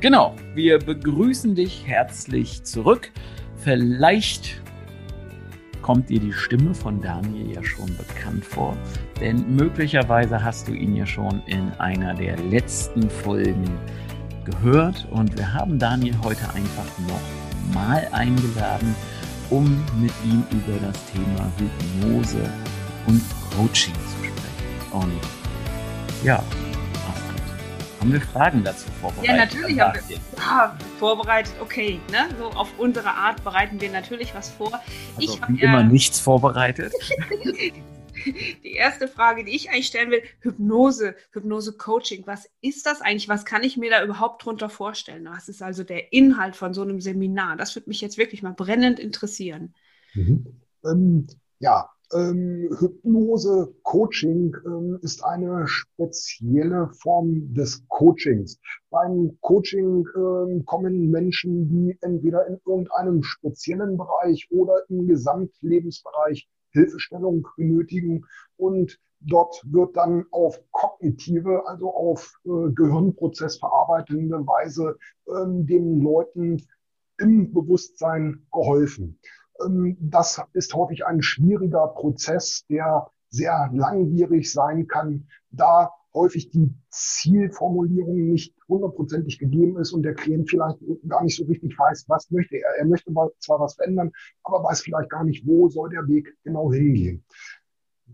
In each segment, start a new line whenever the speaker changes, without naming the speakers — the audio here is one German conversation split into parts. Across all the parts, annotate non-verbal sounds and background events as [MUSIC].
Genau, wir begrüßen dich herzlich zurück. Vielleicht kommt dir die Stimme von Daniel ja schon bekannt vor, denn möglicherweise hast du ihn ja schon in einer der letzten Folgen gehört und wir haben Daniel heute einfach noch mal eingeladen, um mit ihm über das Thema Hypnose und Coaching zu sprechen. Und ja, haben wir Fragen dazu vorbereitet?
Ja, natürlich haben wir ja, vorbereitet. Okay, ne? so auf unsere Art bereiten wir natürlich was vor.
Also ich habe ja, immer nichts vorbereitet. [LAUGHS]
die erste Frage, die ich eigentlich stellen will: Hypnose, Hypnose-Coaching. Was ist das eigentlich? Was kann ich mir da überhaupt drunter vorstellen? Was ist also der Inhalt von so einem Seminar? Das würde mich jetzt wirklich mal brennend interessieren.
Mhm. Ähm, ja, ähm, Hypnose Coaching ähm, ist eine spezielle Form des Coachings. Beim Coaching ähm, kommen Menschen, die entweder in irgendeinem speziellen Bereich oder im Gesamtlebensbereich Hilfestellung benötigen und Dort wird dann auf kognitive, also auf äh, Gehirnprozess verarbeitende Weise ähm, den Leuten im Bewusstsein geholfen. Ähm, das ist häufig ein schwieriger Prozess, der sehr langwierig sein kann, da häufig die Zielformulierung nicht hundertprozentig gegeben ist und der Klient vielleicht gar nicht so richtig weiß, was möchte er. Er möchte zwar was verändern, aber weiß vielleicht gar nicht, wo soll der Weg genau hingehen.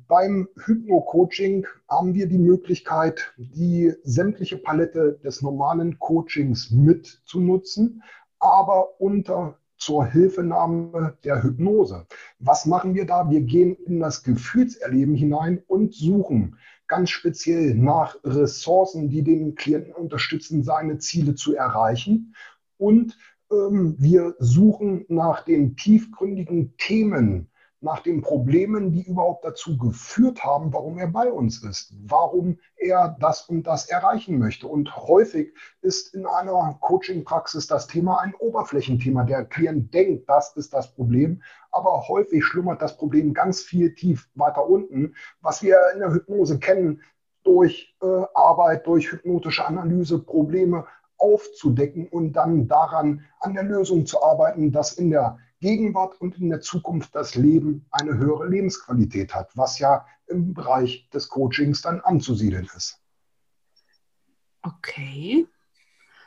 Beim Hypno-Coaching haben wir die Möglichkeit, die sämtliche Palette des normalen Coachings mitzunutzen, aber unter zur Hilfenahme der Hypnose. Was machen wir da? Wir gehen in das Gefühlserleben hinein und suchen ganz speziell nach Ressourcen, die den Klienten unterstützen, seine Ziele zu erreichen. Und ähm, wir suchen nach den tiefgründigen Themen, nach den Problemen, die überhaupt dazu geführt haben, warum er bei uns ist, warum er das und das erreichen möchte. Und häufig ist in einer Coaching-Praxis das Thema ein Oberflächenthema. Der Klient denkt, das ist das Problem, aber häufig schlummert das Problem ganz viel tief weiter unten, was wir in der Hypnose kennen, durch äh, Arbeit, durch hypnotische Analyse, Probleme aufzudecken und dann daran an der Lösung zu arbeiten, dass in der Gegenwart und in der Zukunft das Leben eine höhere Lebensqualität hat, was ja im Bereich des Coachings dann anzusiedeln ist.
Okay,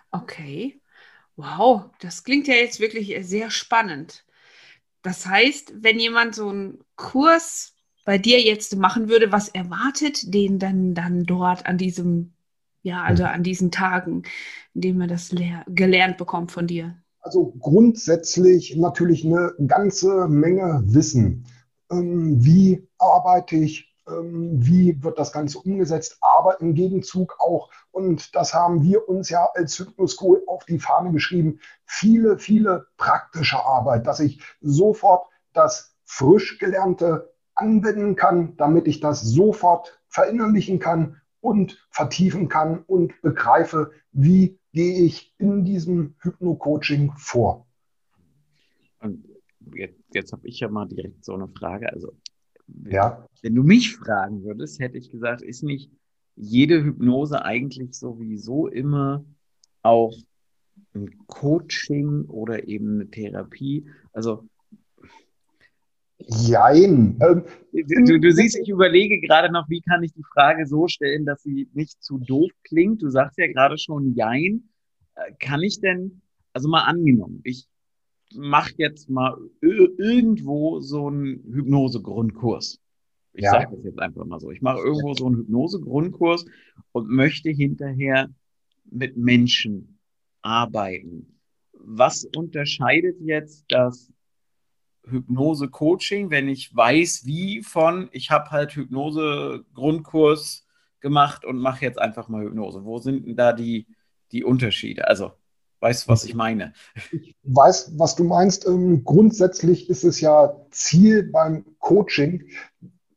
okay. Wow, das klingt ja jetzt wirklich sehr spannend. Das heißt, wenn jemand so einen Kurs bei dir jetzt machen würde, was erwartet den dann, dann dort an diesem, ja, also an diesen Tagen, in denen man das gelernt bekommt von dir?
Also grundsätzlich natürlich eine ganze Menge Wissen. Ähm, wie arbeite ich? Ähm, wie wird das Ganze umgesetzt? Aber im Gegenzug auch, und das haben wir uns ja als Hypnoschool auf die Fahne geschrieben, viele, viele praktische Arbeit, dass ich sofort das frisch Gelernte anwenden kann, damit ich das sofort verinnerlichen kann und vertiefen kann und begreife, wie gehe ich in diesem Hypno-Coaching vor?
Und jetzt, jetzt habe ich ja mal direkt so eine Frage. Also, ja. wenn du mich fragen würdest, hätte ich gesagt, ist nicht jede Hypnose eigentlich sowieso immer auch ein Coaching oder eben eine Therapie? Also
Jein. Ähm,
du, du, siehst, ich überlege gerade noch, wie kann ich die Frage so stellen, dass sie nicht zu doof klingt. Du sagst ja gerade schon Jein. Äh, kann ich denn, also mal angenommen, ich mache jetzt mal irgendwo so einen Hypnose-Grundkurs. Ich ja. sage das jetzt einfach mal so. Ich mache irgendwo so einen Hypnose-Grundkurs und möchte hinterher mit Menschen arbeiten. Was unterscheidet jetzt das Hypnose-Coaching, wenn ich weiß, wie von, ich habe halt Hypnose-Grundkurs gemacht und mache jetzt einfach mal Hypnose. Wo sind denn da die, die Unterschiede? Also weißt, was ich meine.
Ich weiß, was du meinst. Ähm, grundsätzlich ist es ja Ziel beim Coaching,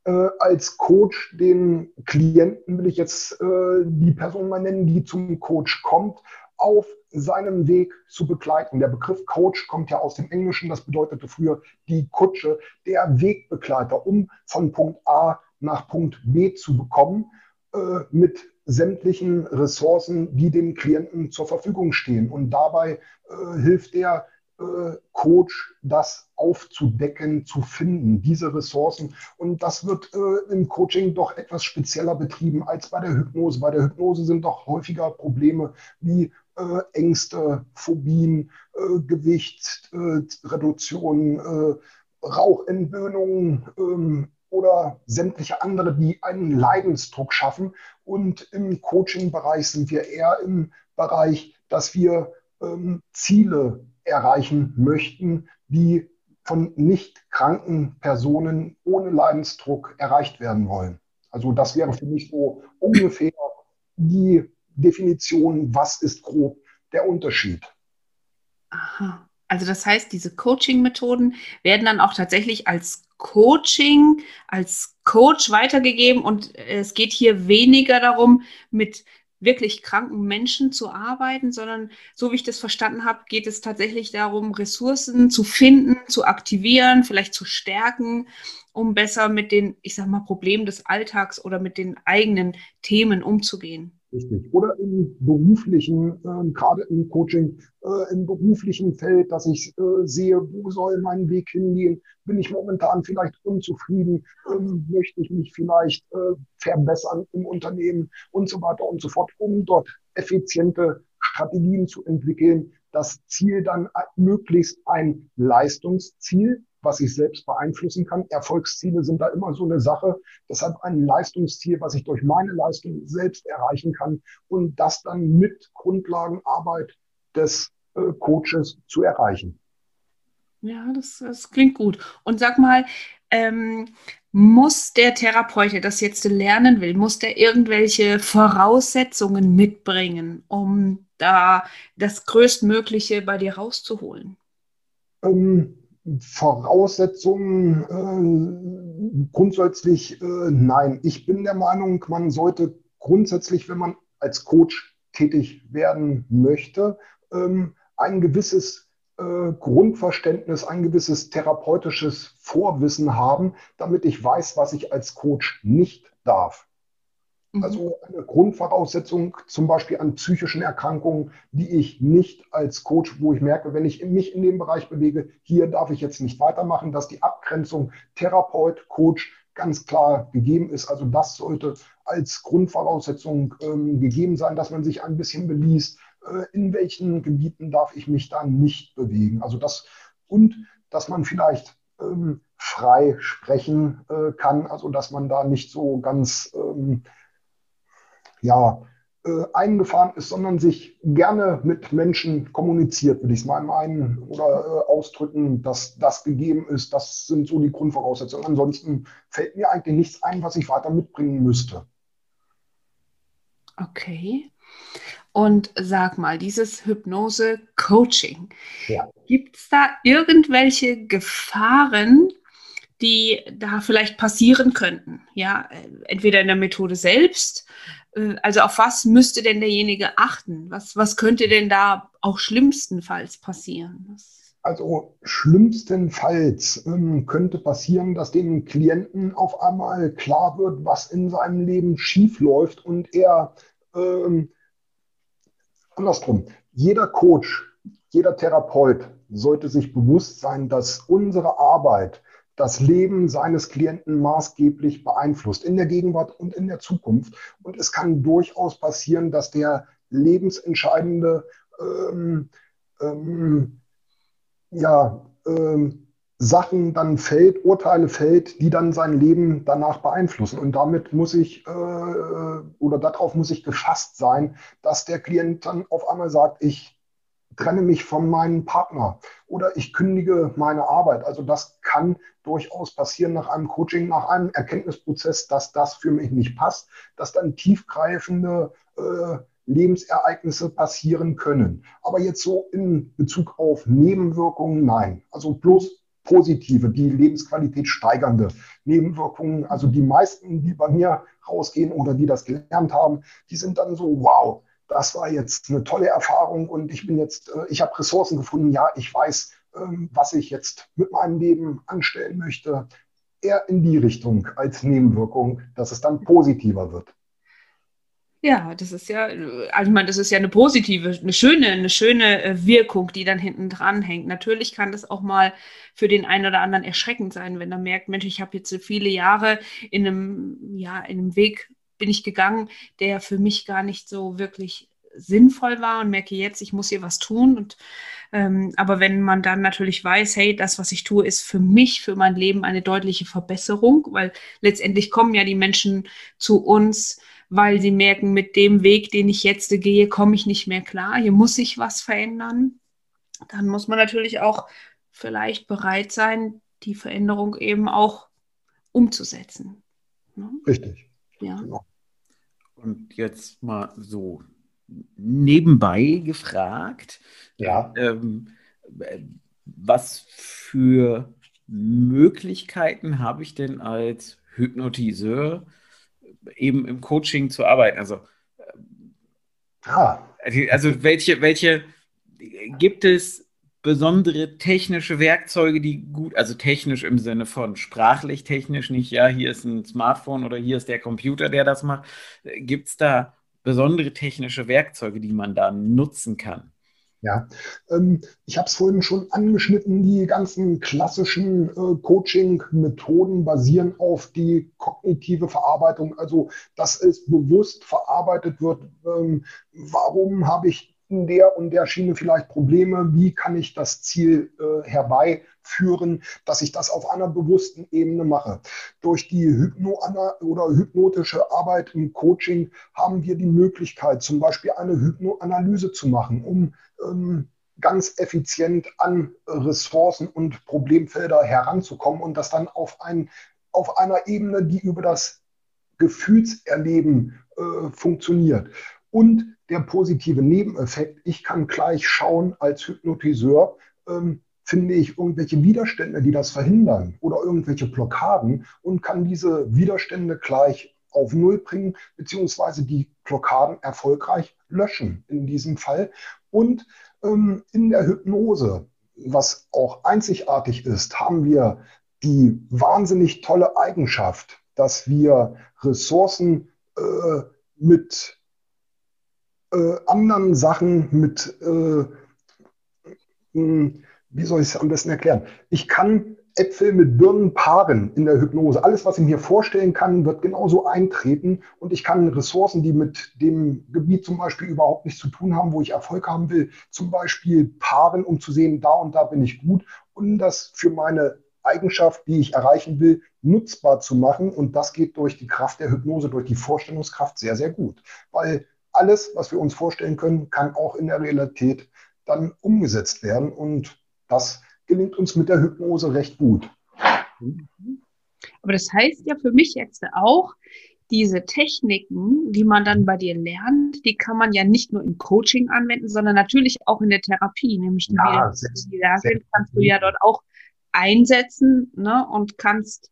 äh, als Coach den Klienten, will ich jetzt äh, die Person mal nennen, die zum Coach kommt, auf seinem Weg zu begleiten. Der Begriff Coach kommt ja aus dem Englischen, das bedeutete früher die Kutsche, der Wegbegleiter, um von Punkt A nach Punkt B zu bekommen, äh, mit sämtlichen Ressourcen, die dem Klienten zur Verfügung stehen. Und dabei äh, hilft der äh, Coach, das aufzudecken, zu finden, diese Ressourcen. Und das wird äh, im Coaching doch etwas spezieller betrieben als bei der Hypnose. Bei der Hypnose sind doch häufiger Probleme wie äh, Ängste, Phobien, äh, Gewichtsreduktion, äh, Rauchentwöhnung, ähm, oder sämtliche andere, die einen Leidensdruck schaffen. Und im Coaching-Bereich sind wir eher im Bereich, dass wir ähm, Ziele erreichen möchten, die von nicht kranken Personen ohne Leidensdruck erreicht werden wollen. Also das wäre für mich so ungefähr die Definition, was ist grob der Unterschied.
Aha. Also das heißt, diese Coaching-Methoden werden dann auch tatsächlich als Coaching, als Coach weitergegeben und es geht hier weniger darum, mit wirklich kranken Menschen zu arbeiten, sondern so wie ich das verstanden habe, geht es tatsächlich darum, Ressourcen zu finden, zu aktivieren, vielleicht zu stärken, um besser mit den, ich sag mal, Problemen des Alltags oder mit den eigenen Themen umzugehen.
Richtig. Oder im beruflichen, äh, gerade im Coaching, äh, im beruflichen Feld, dass ich äh, sehe, wo soll mein Weg hingehen? Bin ich momentan vielleicht unzufrieden? Ähm, möchte ich mich vielleicht äh, verbessern im Unternehmen und so weiter und so fort, um dort effiziente Strategien zu entwickeln. Das Ziel dann möglichst ein Leistungsziel was ich selbst beeinflussen kann. Erfolgsziele sind da immer so eine Sache. Deshalb ein Leistungsziel, was ich durch meine Leistung selbst erreichen kann und das dann mit Grundlagenarbeit des äh, Coaches zu erreichen.
Ja, das, das, klingt gut. Und sag mal, ähm, muss der Therapeut, der das jetzt lernen will, muss der irgendwelche Voraussetzungen mitbringen, um da das Größtmögliche bei dir rauszuholen?
Ähm, Voraussetzungen äh, grundsätzlich äh, nein. Ich bin der Meinung, man sollte grundsätzlich, wenn man als Coach tätig werden möchte, ähm, ein gewisses äh, Grundverständnis, ein gewisses therapeutisches Vorwissen haben, damit ich weiß, was ich als Coach nicht darf. Mhm. Also eine Grundvoraussetzung zum Beispiel an psychischen Erkrankungen, die ich nicht als Coach, wo ich merke, wenn ich mich in dem Bereich bewege, hier darf ich jetzt nicht weitermachen, dass die Abgrenzung Therapeut, Coach ganz klar gegeben ist. Also das sollte als Grundvoraussetzung ähm, gegeben sein, dass man sich ein bisschen beliest, äh, in welchen Gebieten darf ich mich da nicht bewegen. Also das und dass man vielleicht ähm, frei sprechen äh, kann, also dass man da nicht so ganz ähm, ja, äh, eingefahren ist, sondern sich gerne mit Menschen kommuniziert, würde ich es mal meinen oder äh, ausdrücken, dass das gegeben ist. Das sind so die Grundvoraussetzungen. Ansonsten fällt mir eigentlich nichts ein, was ich weiter mitbringen müsste.
Okay. Und sag mal, dieses Hypnose-Coaching, ja. gibt es da irgendwelche Gefahren, die da vielleicht passieren könnten? Ja, entweder in der Methode selbst äh, also auf was müsste denn derjenige achten? Was, was könnte denn da auch schlimmstenfalls passieren?
Also schlimmstenfalls ähm, könnte passieren, dass dem Klienten auf einmal klar wird, was in seinem Leben schief läuft und er ähm, andersrum, jeder Coach, jeder Therapeut sollte sich bewusst sein, dass unsere Arbeit das Leben seines Klienten maßgeblich beeinflusst, in der Gegenwart und in der Zukunft. Und es kann durchaus passieren, dass der lebensentscheidende ähm, ähm, ja, ähm, Sachen dann fällt, Urteile fällt, die dann sein Leben danach beeinflussen. Und damit muss ich äh, oder darauf muss ich gefasst sein, dass der Klient dann auf einmal sagt, ich trenne mich von meinem Partner oder ich kündige meine Arbeit. Also das kann durchaus passieren nach einem Coaching, nach einem Erkenntnisprozess, dass das für mich nicht passt, dass dann tiefgreifende äh, Lebensereignisse passieren können. Aber jetzt so in Bezug auf Nebenwirkungen, nein. Also bloß positive, die Lebensqualität steigernde Nebenwirkungen. Also die meisten, die bei mir rausgehen oder die das gelernt haben, die sind dann so, wow, das war jetzt eine tolle Erfahrung und ich bin jetzt, äh, ich habe Ressourcen gefunden, ja, ich weiß, ähm, was ich jetzt mit meinem Leben anstellen möchte. Eher in die Richtung als Nebenwirkung, dass es dann positiver wird.
Ja, das ist ja, also ich meine, das ist ja eine positive, eine schöne, eine schöne äh, Wirkung, die dann hinten dran hängt. Natürlich kann das auch mal für den einen oder anderen erschreckend sein, wenn er merkt, Mensch, ich habe jetzt so viele Jahre in einem, ja, in einem Weg bin ich gegangen, der für mich gar nicht so wirklich sinnvoll war und merke jetzt, ich muss hier was tun. Und ähm, aber wenn man dann natürlich weiß, hey, das, was ich tue, ist für mich, für mein Leben eine deutliche Verbesserung, weil letztendlich kommen ja die Menschen zu uns weil sie merken, mit dem Weg, den ich jetzt gehe, komme ich nicht mehr klar. Hier muss sich was verändern. Dann muss man natürlich auch vielleicht bereit sein, die Veränderung eben auch umzusetzen.
Ne? Richtig.
Ja. Genau. Und jetzt mal so nebenbei gefragt,
ja.
Ähm, was für Möglichkeiten habe ich denn als Hypnotiseur, eben im Coaching zu arbeiten. Also, ah. also welche, welche gibt es besondere technische Werkzeuge, die gut, also technisch im Sinne von sprachlich technisch, nicht, ja, hier ist ein Smartphone oder hier ist der Computer, der das macht. Gibt es da besondere technische Werkzeuge, die man da nutzen kann?
Ja, ähm, ich habe es vorhin schon angeschnitten, die ganzen klassischen äh, Coaching-Methoden basieren auf die kognitive Verarbeitung, also dass es bewusst verarbeitet wird, ähm, warum habe ich in der und der Schiene vielleicht Probleme, wie kann ich das Ziel äh, herbeiführen, dass ich das auf einer bewussten Ebene mache. Durch die Hypno oder hypnotische Arbeit im Coaching haben wir die Möglichkeit, zum Beispiel eine Hypnoanalyse zu machen, um ähm, ganz effizient an Ressourcen und Problemfelder heranzukommen und das dann auf, ein, auf einer Ebene, die über das Gefühlserleben äh, funktioniert. Und der positive Nebeneffekt, ich kann gleich schauen als Hypnotiseur, ähm, finde ich irgendwelche Widerstände, die das verhindern oder irgendwelche Blockaden und kann diese Widerstände gleich auf Null bringen, beziehungsweise die Blockaden erfolgreich löschen in diesem Fall. Und ähm, in der Hypnose, was auch einzigartig ist, haben wir die wahnsinnig tolle Eigenschaft, dass wir Ressourcen äh, mit äh, anderen Sachen, mit, äh, wie soll ich es am besten erklären? Ich kann Äpfel mit Birnen paaren in der Hypnose. Alles, was ich mir vorstellen kann, wird genauso eintreten und ich kann Ressourcen, die mit dem Gebiet zum Beispiel überhaupt nichts zu tun haben, wo ich Erfolg haben will, zum Beispiel paaren, um zu sehen, da und da bin ich gut und das für meine Eigenschaft, die ich erreichen will, nutzbar zu machen. Und das geht durch die Kraft der Hypnose, durch die Vorstellungskraft sehr, sehr gut. Weil alles, was wir uns vorstellen können, kann auch in der Realität dann umgesetzt werden. Und das gelingt uns mit der Hypnose recht gut.
Aber das heißt ja für mich jetzt auch, diese Techniken, die man dann bei dir lernt, die kann man ja nicht nur im Coaching anwenden, sondern natürlich auch in der Therapie, nämlich die ja, Medizin, die da sind, kannst du ja dort auch einsetzen ne, und kannst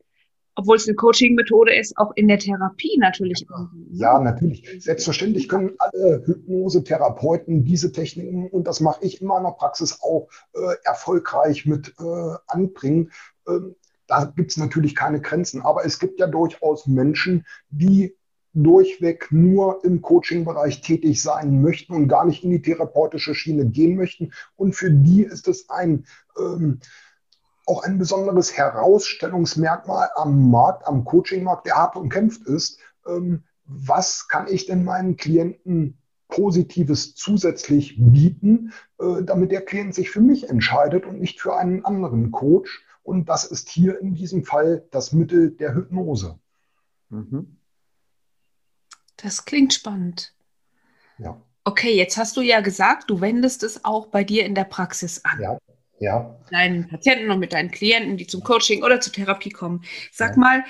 obwohl es eine Coaching-Methode ist, auch in der Therapie natürlich.
Ja, ja, natürlich. Selbstverständlich können alle Hypnosetherapeuten diese Techniken, und das mache ich in meiner Praxis auch, äh, erfolgreich mit äh, anbringen. Ähm, da gibt es natürlich keine Grenzen, aber es gibt ja durchaus Menschen, die durchweg nur im Coaching-Bereich tätig sein möchten und gar nicht in die therapeutische Schiene gehen möchten. Und für die ist es ein ähm, auch ein besonderes Herausstellungsmerkmal am Markt, am Coaching-Markt, der hart umkämpft ist. Ähm, was kann ich denn meinen Klienten Positives zusätzlich bieten, äh, damit der Klient sich für mich entscheidet und nicht für einen anderen Coach? Und das ist hier in diesem Fall das Mittel der Hypnose. Mhm.
Das klingt spannend.
Ja.
Okay, jetzt hast du ja gesagt, du wendest es auch bei dir in der Praxis an.
Ja ja.
deinen Patienten und mit deinen Klienten, die zum Coaching oder zur Therapie kommen. Sag mal,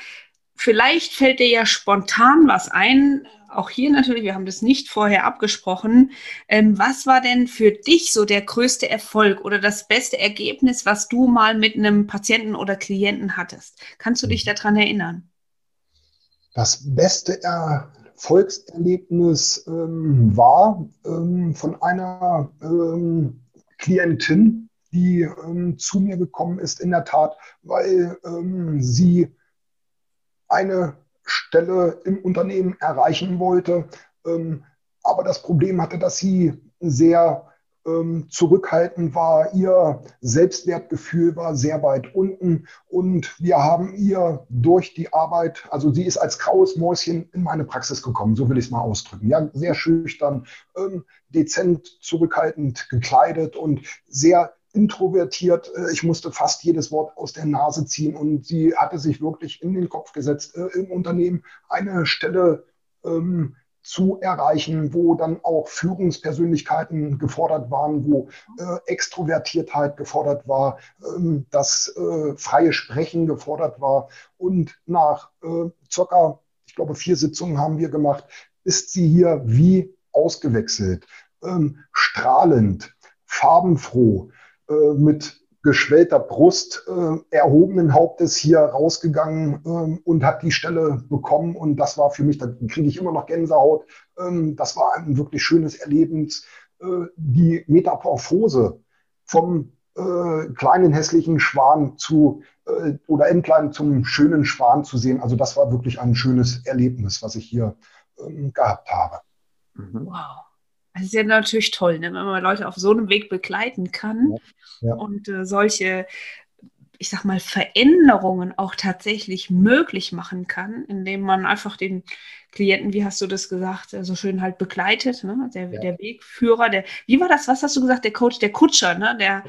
vielleicht fällt dir ja spontan was ein, auch hier natürlich, wir haben das nicht vorher abgesprochen. Ähm, was war denn für dich so der größte Erfolg oder das beste Ergebnis, was du mal mit einem Patienten oder Klienten hattest? Kannst du dich mhm. daran erinnern?
Das beste Erfolgserlebnis ähm, war ähm, von einer ähm, Klientin, die ähm, zu mir gekommen ist, in der Tat, weil ähm, sie eine Stelle im Unternehmen erreichen wollte, ähm, aber das Problem hatte, dass sie sehr ähm, zurückhaltend war. Ihr Selbstwertgefühl war sehr weit unten und wir haben ihr durch die Arbeit, also sie ist als graues Mäuschen in meine Praxis gekommen, so will ich es mal ausdrücken. Ja, sehr schüchtern, ähm, dezent, zurückhaltend gekleidet und sehr introvertiert. Äh, ich musste fast jedes Wort aus der Nase ziehen und sie hatte sich wirklich in den Kopf gesetzt, äh, im Unternehmen eine Stelle ähm, zu erreichen, wo dann auch Führungspersönlichkeiten gefordert waren, wo äh, Extrovertiertheit gefordert war, ähm, das äh, freie Sprechen gefordert war. Und nach äh, circa, ich glaube, vier Sitzungen haben wir gemacht, ist sie hier wie ausgewechselt, ähm, strahlend, farbenfroh, äh, mit geschwellter Brust, äh, erhobenen Hauptes hier rausgegangen ähm, und hat die Stelle bekommen. Und das war für mich, da kriege ich immer noch Gänsehaut. Ähm, das war ein wirklich schönes Erlebnis. Äh, die Metamorphose vom äh, kleinen hässlichen Schwan zu äh, oder Entlein zum schönen Schwan zu sehen. Also das war wirklich ein schönes Erlebnis, was ich hier ähm, gehabt habe.
Mhm. Wow. Das ist ja natürlich toll, ne? wenn man Leute auf so einem Weg begleiten kann ja. Ja. und äh, solche, ich sag mal, Veränderungen auch tatsächlich möglich machen kann, indem man einfach den Klienten, wie hast du das gesagt, äh, so schön halt begleitet, ne? der, ja. der Wegführer, der, wie war das, was hast du gesagt, der Coach, der Kutscher, ne? der,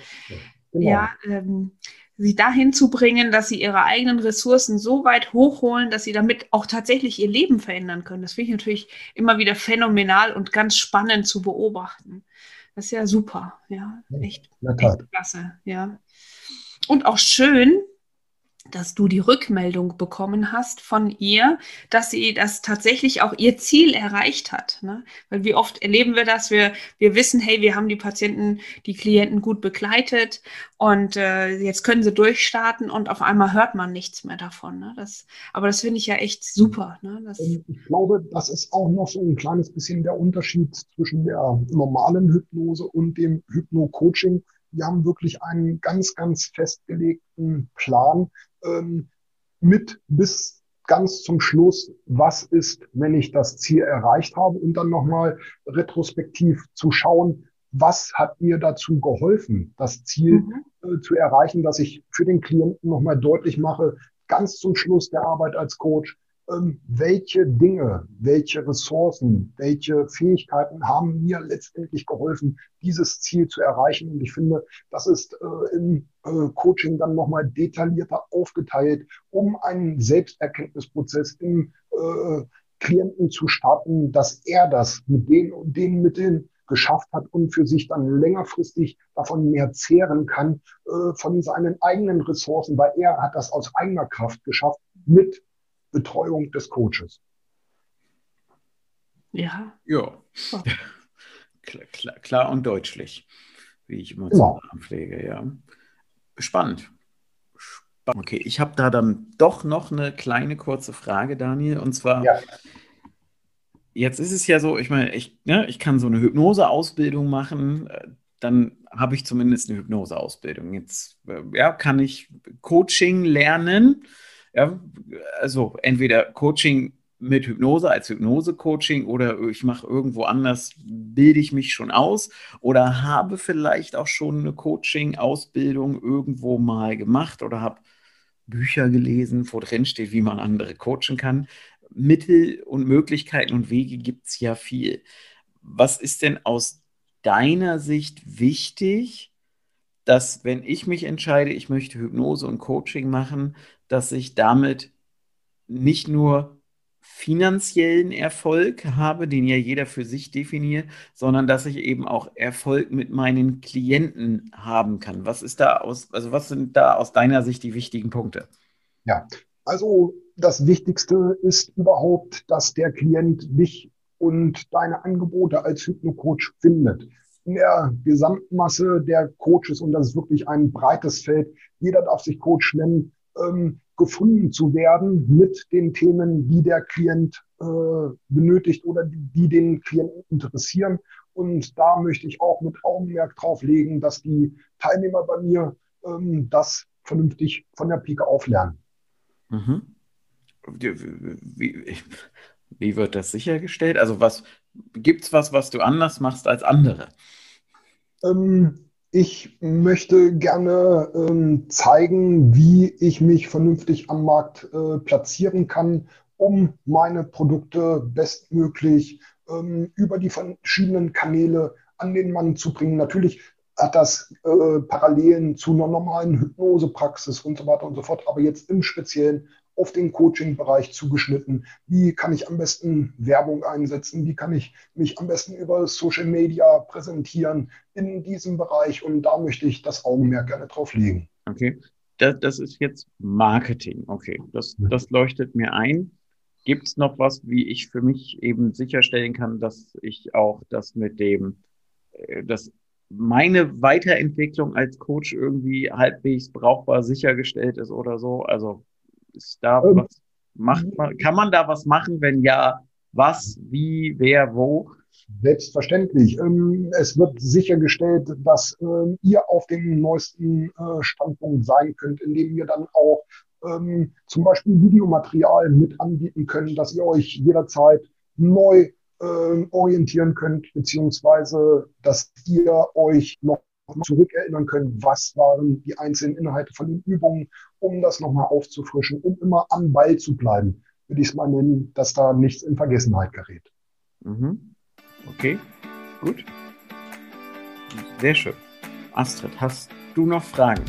genau. ja, ähm, sie dahin zu bringen, dass sie ihre eigenen Ressourcen so weit hochholen, dass sie damit auch tatsächlich ihr Leben verändern können. Das finde ich natürlich immer wieder phänomenal und ganz spannend zu beobachten. Das ist ja super, ja, echt, echt klasse, ja. Und auch schön, dass du die Rückmeldung bekommen hast von ihr, dass sie das tatsächlich auch ihr Ziel erreicht hat. Ne? Weil wie oft erleben wir das? Wir, wir wissen, hey, wir haben die Patienten, die Klienten gut begleitet und äh, jetzt können sie durchstarten und auf einmal hört man nichts mehr davon. Ne? Das, aber das finde ich ja echt super. Ne? Das
ich glaube, das ist auch noch so ein kleines bisschen der Unterschied zwischen der normalen Hypnose und dem Hypno-Coaching wir haben wirklich einen ganz, ganz festgelegten Plan ähm, mit bis ganz zum Schluss, was ist, wenn ich das Ziel erreicht habe und dann nochmal retrospektiv zu schauen, was hat mir dazu geholfen, das Ziel mhm. äh, zu erreichen, dass ich für den Klienten nochmal deutlich mache, ganz zum Schluss der Arbeit als Coach, welche Dinge, welche Ressourcen, welche Fähigkeiten haben mir letztendlich geholfen, dieses Ziel zu erreichen. Und ich finde, das ist äh, im äh, Coaching dann nochmal detaillierter aufgeteilt, um einen Selbsterkenntnisprozess im äh, Klienten zu starten, dass er das mit den und den Mitteln geschafft hat und für sich dann längerfristig davon mehr zehren kann, äh, von seinen eigenen Ressourcen, weil er hat das aus eigener Kraft geschafft mit Betreuung des Coaches.
Ja. Ja. Oh. [LAUGHS] Klar, klar, klar, und deutlich, wie ich immer ja. sagen pflege, ja. Spannend. Spannend. Okay, ich habe da dann doch noch eine kleine kurze Frage, Daniel, und zwar. Ja. Jetzt ist es ja so, ich meine, ich, ne, ich kann so eine Hypnoseausbildung machen, äh, dann habe ich zumindest eine Hypnoseausbildung. Jetzt äh, ja, kann ich Coaching lernen ja, also entweder Coaching mit Hypnose als Hypnose-Coaching oder ich mache irgendwo anders, bilde ich mich schon aus oder habe vielleicht auch schon eine Coaching-Ausbildung irgendwo mal gemacht oder habe Bücher gelesen, wo drin steht, wie man andere coachen kann. Mittel und Möglichkeiten und Wege gibt es ja viel. Was ist denn aus deiner Sicht wichtig, dass wenn ich mich entscheide, ich möchte Hypnose und Coaching machen, dass ich damit nicht nur finanziellen Erfolg habe, den ja jeder für sich definiert, sondern dass ich eben auch Erfolg mit meinen Klienten haben kann. Was ist da aus, also was sind da aus deiner Sicht die wichtigen Punkte?
Ja, also das Wichtigste ist überhaupt, dass der Klient dich und deine Angebote als Hypnocoach findet. In der Gesamtmasse der Coaches, und das ist wirklich ein breites Feld, jeder darf sich Coach nennen, ähm, gefunden zu werden mit den Themen, die der Klient äh, benötigt oder die, die den Klienten interessieren. Und da möchte ich auch mit Augenmerk drauf legen, dass die Teilnehmer bei mir ähm, das vernünftig von der Pike auflernen.
Mhm. Wie, wie, wird das sichergestellt? Also was gibt es was, was du anders machst als andere?
Ähm, ich möchte gerne ähm, zeigen, wie ich mich vernünftig am Markt äh, platzieren kann, um meine Produkte bestmöglich ähm, über die verschiedenen Kanäle an den Mann zu bringen. Natürlich hat das äh, Parallelen zu einer normalen Hypnosepraxis und so weiter und so fort, aber jetzt im Speziellen auf den Coaching-Bereich zugeschnitten. Wie kann ich am besten Werbung einsetzen? Wie kann ich mich am besten über Social Media präsentieren in diesem Bereich? Und da möchte ich das Augenmerk gerne drauf legen.
Okay, das, das ist jetzt Marketing. Okay, das, das leuchtet mir ein. Gibt es noch was, wie ich für mich eben sicherstellen kann, dass ich auch das mit dem, äh, dass meine Weiterentwicklung als Coach irgendwie halbwegs brauchbar sichergestellt ist oder so? Also ist da ähm, was, macht man, kann man da was machen? Wenn ja, was, wie, wer, wo?
Selbstverständlich. Ähm, es wird sichergestellt, dass ähm, ihr auf dem neuesten äh, Standpunkt sein könnt, indem ihr dann auch ähm, zum Beispiel Videomaterial mit anbieten könnt, dass ihr euch jederzeit neu orientieren könnt, beziehungsweise dass ihr euch noch zurückerinnern könnt, was waren die einzelnen Inhalte von den Übungen, um das nochmal aufzufrischen, um immer am Ball zu bleiben, würde ich es mal nennen, dass da nichts in Vergessenheit gerät.
Mhm. Okay, gut. Sehr schön. Astrid, hast du noch Fragen?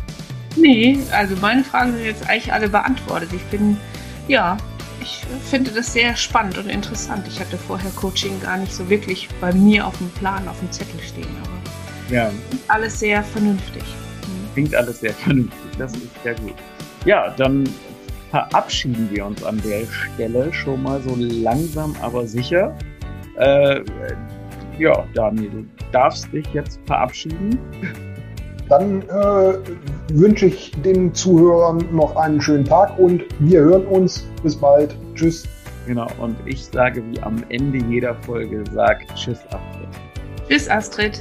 Nee, also meine Fragen sind jetzt eigentlich alle beantwortet. Ich bin, ja, ich finde das sehr spannend und interessant. Ich hatte vorher Coaching gar nicht so wirklich bei mir auf dem Plan, auf dem Zettel stehen, aber ja. Alles sehr vernünftig.
Klingt alles sehr vernünftig. Das ist sehr gut. Ja, dann verabschieden wir uns an der Stelle schon mal so langsam, aber sicher. Äh, ja, Daniel, du darfst dich jetzt verabschieden.
Dann äh, wünsche ich den Zuhörern noch einen schönen Tag und wir hören uns. Bis bald. Tschüss.
Genau, und ich sage wie am Ende jeder Folge, sagt Tschüss, Astrid.
Tschüss, Astrid.